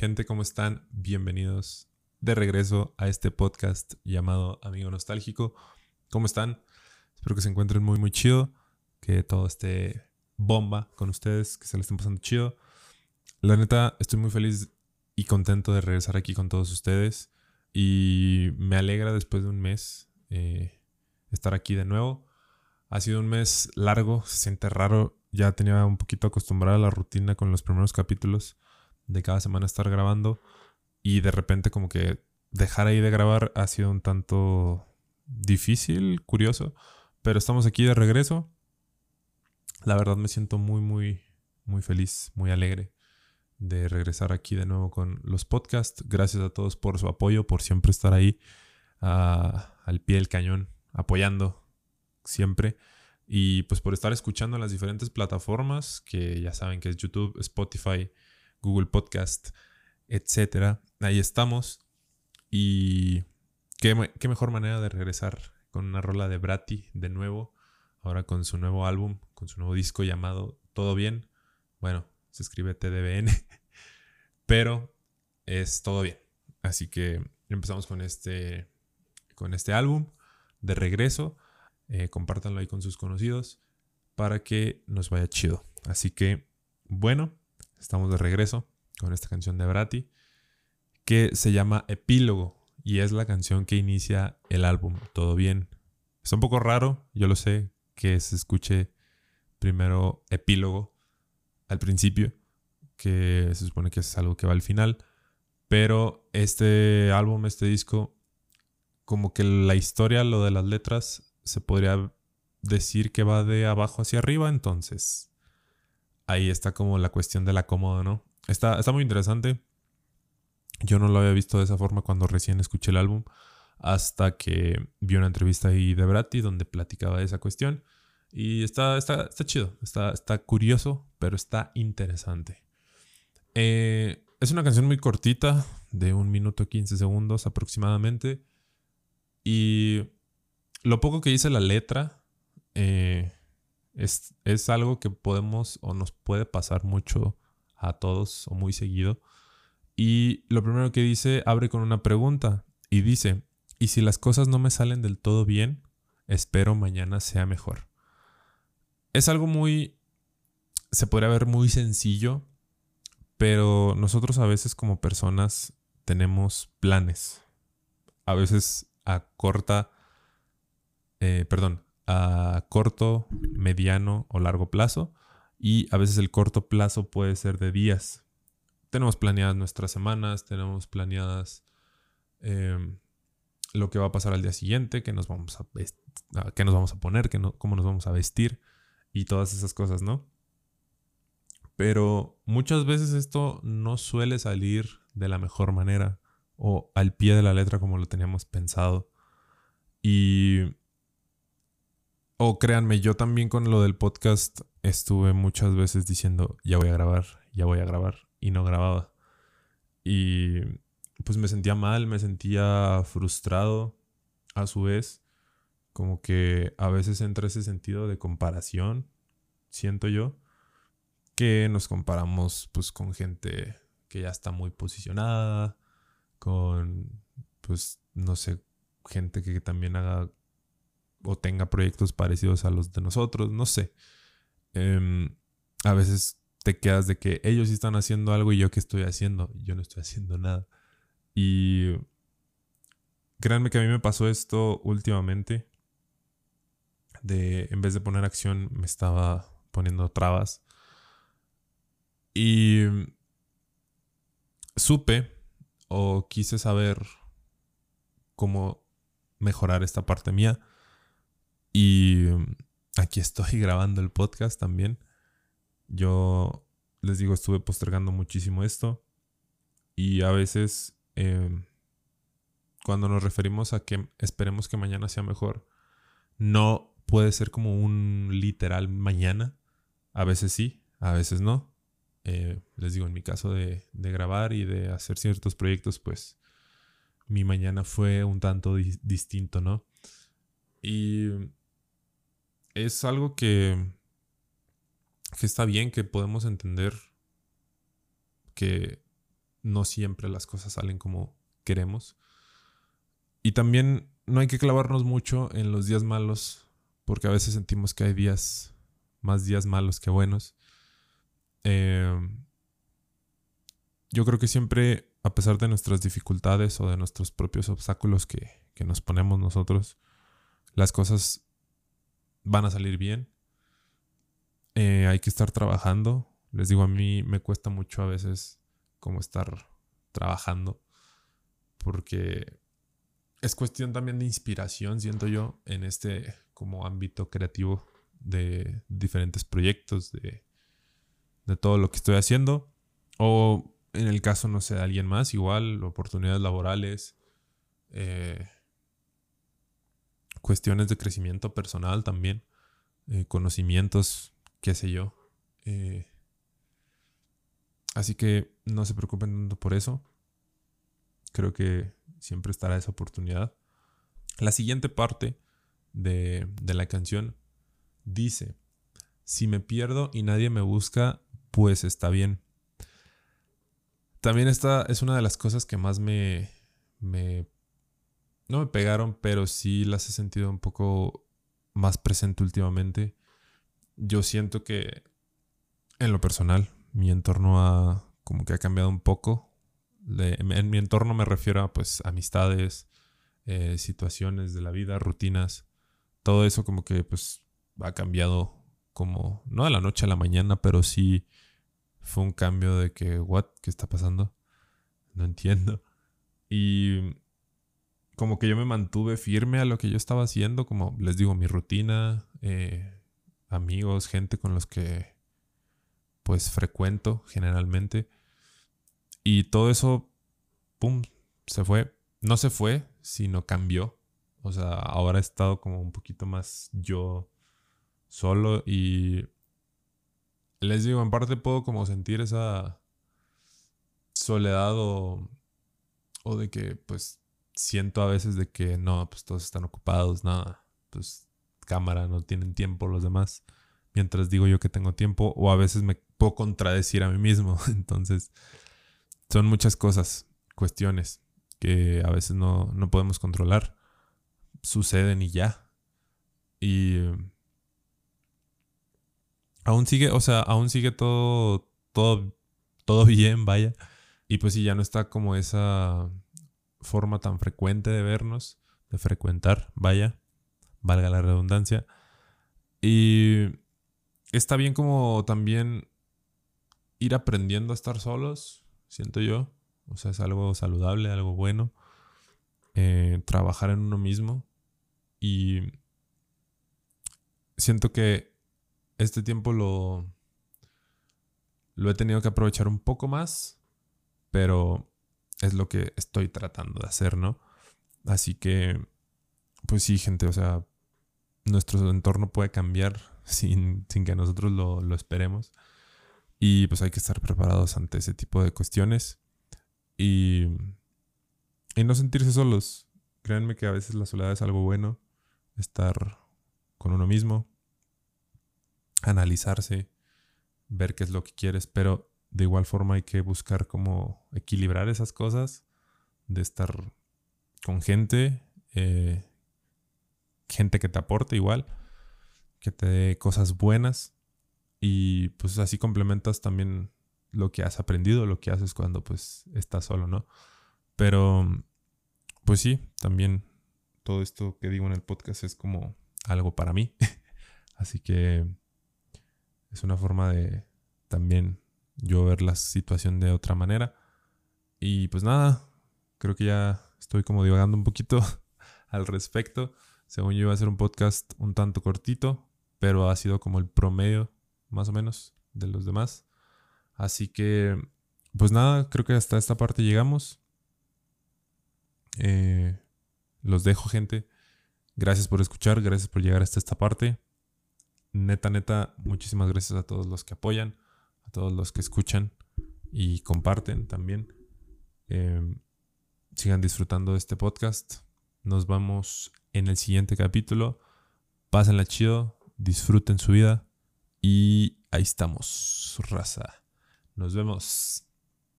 Gente, ¿cómo están? Bienvenidos de regreso a este podcast llamado Amigo Nostálgico. ¿Cómo están? Espero que se encuentren muy, muy chido. Que todo esté bomba con ustedes, que se le estén pasando chido. La neta, estoy muy feliz y contento de regresar aquí con todos ustedes. Y me alegra después de un mes eh, estar aquí de nuevo. Ha sido un mes largo, se siente raro. Ya tenía un poquito acostumbrada a la rutina con los primeros capítulos de cada semana estar grabando. Y de repente como que dejar ahí de grabar ha sido un tanto difícil, curioso. Pero estamos aquí de regreso. La verdad me siento muy, muy, muy feliz, muy alegre de regresar aquí de nuevo con los podcasts. Gracias a todos por su apoyo, por siempre estar ahí ah, al pie del cañón, apoyando siempre. Y pues por estar escuchando las diferentes plataformas, que ya saben que es YouTube, Spotify, Google Podcast, etc. Ahí estamos. Y qué, mejor manera de regresar con una rola de Brati de nuevo. Ahora con su nuevo álbum, con su nuevo disco llamado Todo Bien. Bueno, se escribe TDBN. Pero es todo bien. Así que empezamos con este, con este álbum de regreso. Eh, compártanlo ahí con sus conocidos para que nos vaya chido. Así que, bueno, estamos de regreso con esta canción de Brati que se llama Epílogo y es la canción que inicia el álbum. Todo bien. Está un poco raro, yo lo sé, que se escuche primero epílogo al principio, que se supone que es algo que va al final, pero este álbum, este disco, como que la historia, lo de las letras, se podría decir que va de abajo hacia arriba, entonces ahí está como la cuestión de la cómoda, ¿no? Está, está muy interesante. Yo no lo había visto de esa forma cuando recién escuché el álbum, hasta que vi una entrevista ahí de Bratti donde platicaba de esa cuestión. Y está, está, está chido, está, está curioso, pero está interesante. Eh, es una canción muy cortita, de un minuto 15 segundos aproximadamente. Y lo poco que dice la letra eh, es, es, algo que podemos o nos puede pasar mucho a todos o muy seguido. Y lo primero que dice abre con una pregunta y dice, ¿y si las cosas no me salen del todo bien? Espero mañana sea mejor. Es algo muy, se podría ver muy sencillo, pero nosotros a veces como personas tenemos planes. A veces a corta eh, perdón, a corto, mediano o largo plazo. Y a veces el corto plazo puede ser de días. Tenemos planeadas nuestras semanas, tenemos planeadas em, lo que va a pasar al día siguiente, qué nos vamos a, qué nos vamos a poner, qué cómo nos vamos a vestir y todas esas cosas, ¿no? Pero muchas veces esto no suele salir de la mejor manera o al pie de la letra como lo teníamos pensado. Y o créanme, yo también con lo del podcast estuve muchas veces diciendo, ya voy a grabar, ya voy a grabar, y no grababa. Y pues me sentía mal, me sentía frustrado a su vez, como que a veces entra ese sentido de comparación, siento yo, que nos comparamos pues con gente que ya está muy posicionada, con pues no sé, gente que también haga o tenga proyectos parecidos a los de nosotros, no sé. Em, a veces te quedas de que ellos sí están haciendo algo y yo qué estoy haciendo, yo no estoy haciendo nada. Y créanme que a mí me pasó esto últimamente. De en vez de poner acción, me estaba poniendo trabas. Y supe o quise saber cómo mejorar esta parte mía. Y aquí estoy grabando el podcast también. Yo les digo, estuve postergando muchísimo esto. Y a veces, em, cuando nos referimos a que esperemos que mañana sea mejor, no puede ser como un literal mañana. A veces sí, a veces no. Eh, les digo, en mi caso de, de, grabar y de hacer ciertos proyectos, pues mi mañana fue un tanto distinto, ¿no? Y es algo que, que está bien, que podemos entender que no siempre las cosas salen como queremos. Y también no hay que clavarnos mucho en los días malos, porque a veces sentimos que hay días, más días malos que buenos. Em, yo creo que siempre, a pesar de nuestras dificultades o de nuestros propios obstáculos que, nos ponemos nosotros, las cosas van a salir bien. Eh, hay que estar trabajando. Les digo, a mí me cuesta mucho a veces como estar trabajando porque es cuestión también de inspiración, siento yo, en este como ámbito creativo de diferentes proyectos, de de todo lo que estoy haciendo. O en el caso, no sé, de alguien más, igual, oportunidades laborales, eh, cuestiones de crecimiento personal también, eh, conocimientos, qué sé yo. Eh, así que no se preocupen tanto por eso. Creo que siempre estará esa oportunidad. La siguiente parte de, de la canción dice, si me pierdo y nadie me busca, pues está bien. También esta es una de las cosas que más me, me... No me pegaron, pero sí las he sentido un poco más presente últimamente. Yo siento que en lo personal mi entorno ha como que ha cambiado un poco. en mi entorno me refiero a pues amistades, eh, situaciones de la vida, rutinas. Todo eso como que pues ha cambiado como, no de la noche a la mañana, pero sí fue un cambio de que, ¿what? ¿Qué está pasando? No entiendo. Y como que yo me mantuve firme a lo que yo estaba haciendo, como les digo, mi rutina, eh, amigos, gente con los que pues frecuento generalmente. Y todo eso, ¡pum!, se fue. No se fue, sino cambió. O sea, ahora he estado como un poquito más yo solo y les digo, en parte puedo como sentir esa soledad o, o de que pues siento a veces de que no, pues todos están ocupados, nada, pues cámara, no tienen tiempo los demás, mientras digo yo que tengo tiempo, o a veces me puedo contradecir a mí mismo, entonces son muchas cosas, cuestiones que a veces no, no podemos controlar, suceden y ya. Y aún sigue, o sea, aún sigue todo, todo, todo bien, vaya. Y pues sí, ya no está como esa forma tan frecuente de vernos, de frecuentar, vaya, valga la redundancia. Y está bien como también ir aprendiendo a estar solos, siento yo. O sea, es algo saludable, algo bueno. Eh, trabajar en uno mismo. Y siento que este tiempo lo, lo he tenido que aprovechar un poco más, pero es lo que estoy tratando de hacer, ¿no? Así que, pues sí, gente, o sea, nuestro entorno puede cambiar sin, que nosotros lo, lo, esperemos. Y pues hay que estar preparados ante ese tipo de cuestiones. Y, y no sentirse solos. Créanme que a veces la soledad es algo bueno. Estar con uno mismo analizarse, ver qué es lo que quieres, pero de igual forma hay que buscar cómo equilibrar esas cosas, de estar con gente, eh, gente que te aporte igual, que te dé cosas buenas y pues así complementas también lo que has aprendido, lo que haces cuando pues estás solo, ¿no? Pero pues sí, también todo esto que digo en el podcast es como algo para mí. así que es una forma de también yo ver la situación de otra manera. Y pues nada, creo que ya estoy como divagando un poquito al respecto. Según yo iba a ser un podcast un tanto cortito, pero ha sido como el promedio más o menos de los demás. Así que, pues nada, creo que hasta esta parte llegamos. Eh, los dejo, gente. Gracias por escuchar, gracias por llegar hasta esta parte neta, neta, muchísimas gracias a todos los que apoyan, a todos los que escuchan y comparten también. Em, sigan disfrutando de este podcast. Nos vamos en el siguiente capítulo. Pásenla chido, disfruten su vida y ahí estamos, raza. Nos vemos.